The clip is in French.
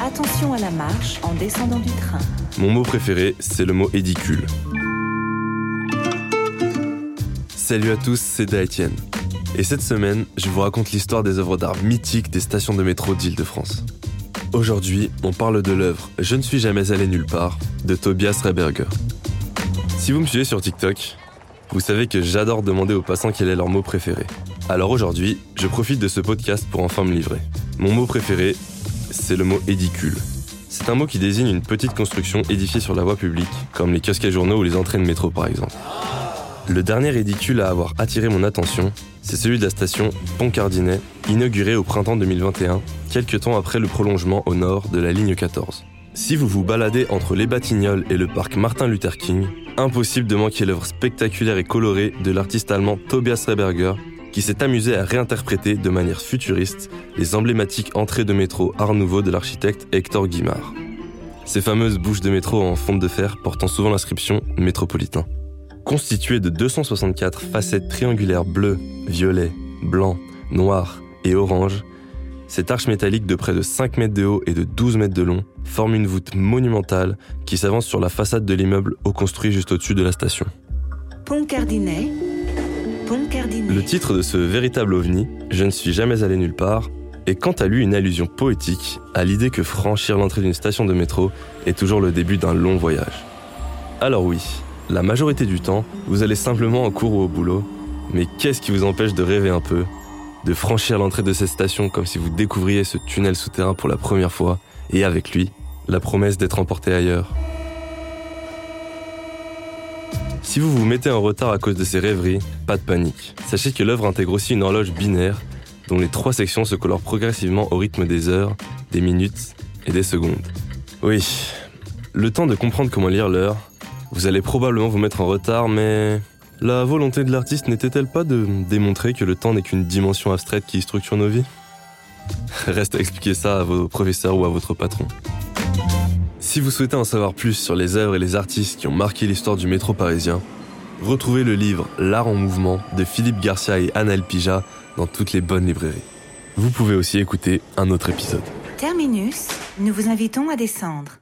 Attention à la marche en descendant du train. Mon mot préféré, c'est le mot édicule. Salut à tous, c'est Daetienne. Et cette semaine, je vous raconte l'histoire des œuvres d'art mythiques des stations de métro d'Île-de-France. Aujourd'hui, on parle de l'œuvre Je ne suis jamais allé nulle part de Tobias Reberger. Si vous me suivez sur TikTok, vous savez que j'adore demander aux passants quel est leur mot préféré. Alors aujourd'hui, je profite de ce podcast pour enfin me livrer. Mon mot préféré, c'est le mot édicule. C'est un mot qui désigne une petite construction édifiée sur la voie publique, comme les kiosques à journaux ou les entrées de métro par exemple. Le dernier édicule à avoir attiré mon attention, c'est celui de la station Pont-Cardinet, inaugurée au printemps 2021, quelques temps après le prolongement au nord de la ligne 14. Si vous vous baladez entre les Batignolles et le parc Martin Luther King, impossible de manquer l'œuvre spectaculaire et colorée de l'artiste allemand Tobias Reberger, qui s'est amusé à réinterpréter de manière futuriste les emblématiques entrées de métro Art Nouveau de l'architecte Hector Guimard. Ces fameuses bouches de métro en fonte de fer portant souvent l'inscription métropolitain. Constituée de 264 facettes triangulaires bleues, violet, blanc, noir et orange, cette arche métallique de près de 5 mètres de haut et de 12 mètres de long forme une voûte monumentale qui s'avance sur la façade de l'immeuble au construit juste au-dessus de la station. Pont Cardinet. Le titre de ce véritable ovni, Je ne suis jamais allé nulle part, est quant à lui une allusion poétique à l'idée que franchir l'entrée d'une station de métro est toujours le début d'un long voyage. Alors oui, la majorité du temps, vous allez simplement en cours ou au boulot, mais qu'est-ce qui vous empêche de rêver un peu, de franchir l'entrée de cette station comme si vous découvriez ce tunnel souterrain pour la première fois, et avec lui, la promesse d'être emporté ailleurs? Si vous vous mettez en retard à cause de ces rêveries, pas de panique. Sachez que l'œuvre intègre aussi une horloge binaire dont les trois sections se colorent progressivement au rythme des heures, des minutes et des secondes. Oui, le temps de comprendre comment lire l'heure, vous allez probablement vous mettre en retard, mais la volonté de l'artiste n'était-elle pas de démontrer que le temps n'est qu'une dimension abstraite qui structure nos vies? Reste à expliquer ça à vos professeurs ou à votre patron. Si vous souhaitez en savoir plus sur les œuvres et les artistes qui ont marqué l'histoire du métro parisien, retrouvez le livre L'art en mouvement de Philippe Garcia et Anna Pija dans toutes les bonnes librairies. Vous pouvez aussi écouter un autre épisode. Terminus, nous vous invitons à descendre.